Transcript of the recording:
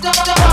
don't, don't.